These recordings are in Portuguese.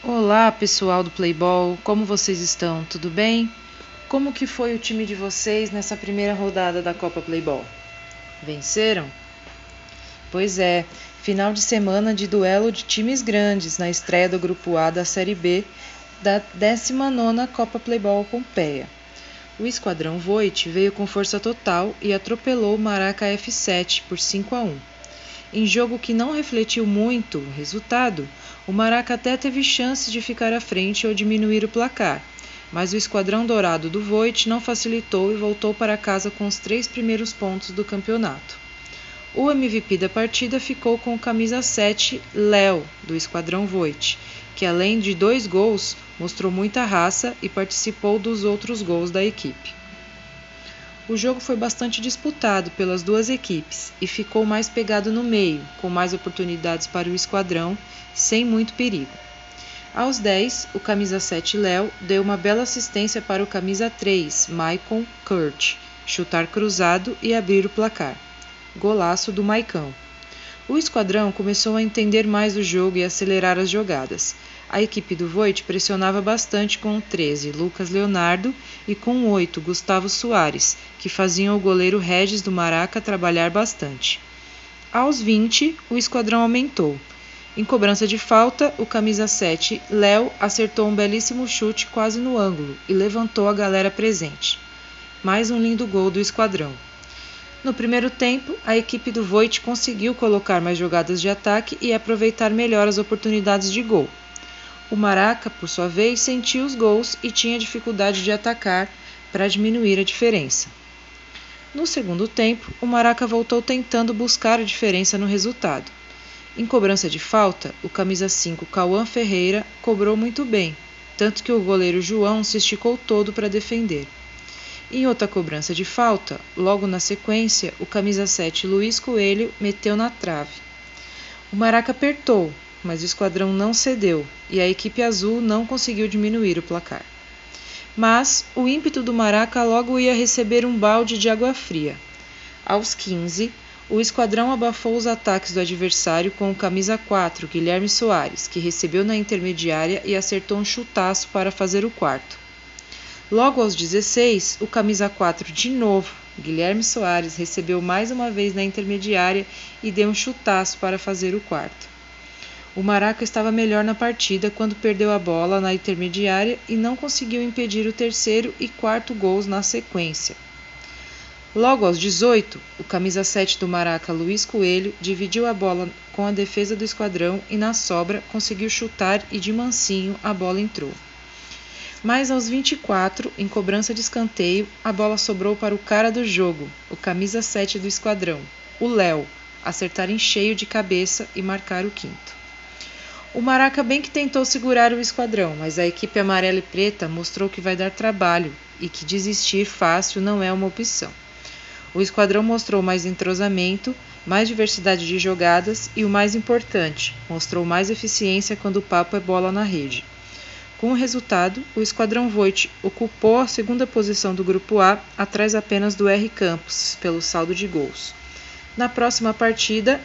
Olá, pessoal do Playball, como vocês estão? Tudo bem? Como que foi o time de vocês nessa primeira rodada da Copa Playball? Venceram? Pois é, final de semana de duelo de times grandes na estreia do Grupo A da Série B da 19ª Copa Playball Pompeia. O Esquadrão Voit veio com força total e atropelou o Maraca F7 por 5 a 1. Em jogo que não refletiu muito o resultado, o Maraca até teve chance de ficar à frente ou diminuir o placar, mas o Esquadrão Dourado do Voit não facilitou e voltou para casa com os três primeiros pontos do campeonato. O MVP da partida ficou com o camisa 7, Léo, do Esquadrão Voit, que além de dois gols, mostrou muita raça e participou dos outros gols da equipe. O jogo foi bastante disputado pelas duas equipes e ficou mais pegado no meio, com mais oportunidades para o esquadrão, sem muito perigo. Aos 10, o camisa 7 Léo deu uma bela assistência para o camisa 3, Maicon Kurt, chutar cruzado e abrir o placar. Golaço do Maicão. O esquadrão começou a entender mais o jogo e acelerar as jogadas, a equipe do Voit pressionava bastante com o 13, Lucas Leonardo, e com o 8, Gustavo Soares, que faziam o goleiro Regis do Maraca trabalhar bastante. Aos 20, o esquadrão aumentou. Em cobrança de falta, o camisa 7, Léo, acertou um belíssimo chute quase no ângulo e levantou a galera presente. Mais um lindo gol do esquadrão. No primeiro tempo, a equipe do Voit conseguiu colocar mais jogadas de ataque e aproveitar melhor as oportunidades de gol. O Maraca, por sua vez, sentiu os gols e tinha dificuldade de atacar para diminuir a diferença. No segundo tempo, o Maraca voltou tentando buscar a diferença no resultado. Em cobrança de falta, o camisa 5 Cauã Ferreira cobrou muito bem, tanto que o goleiro João se esticou todo para defender. Em outra cobrança de falta, logo na sequência, o camisa 7 Luiz Coelho meteu na trave. O Maraca apertou, mas o esquadrão não cedeu e a equipe azul não conseguiu diminuir o placar. Mas o ímpeto do Maraca logo ia receber um balde de água fria. Aos 15, o esquadrão abafou os ataques do adversário com o camisa 4, Guilherme Soares, que recebeu na intermediária e acertou um chutaço para fazer o quarto. Logo aos 16, o camisa 4 de novo, Guilherme Soares, recebeu mais uma vez na intermediária e deu um chutaço para fazer o quarto. O Maraca estava melhor na partida quando perdeu a bola na intermediária e não conseguiu impedir o terceiro e quarto gols na sequência. Logo aos 18, o camisa 7 do Maraca, Luiz Coelho, dividiu a bola com a defesa do esquadrão e na sobra conseguiu chutar e de mansinho a bola entrou. Mas aos 24, em cobrança de escanteio, a bola sobrou para o cara do jogo, o camisa 7 do esquadrão, o Léo, acertar em cheio de cabeça e marcar o quinto. O Maraca bem que tentou segurar o esquadrão, mas a equipe amarela e preta mostrou que vai dar trabalho e que desistir fácil não é uma opção. O esquadrão mostrou mais entrosamento, mais diversidade de jogadas e o mais importante, mostrou mais eficiência quando o papo é bola na rede. Com o resultado, o Esquadrão Voit ocupou a segunda posição do Grupo A, atrás apenas do R Campos, pelo saldo de gols. Na próxima partida,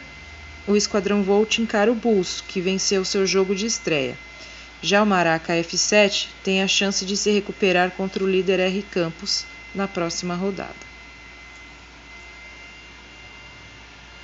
o Esquadrão Volt encara o Bulls, que venceu seu jogo de estreia. Já o Maraca F7 tem a chance de se recuperar contra o líder R Campos na próxima rodada.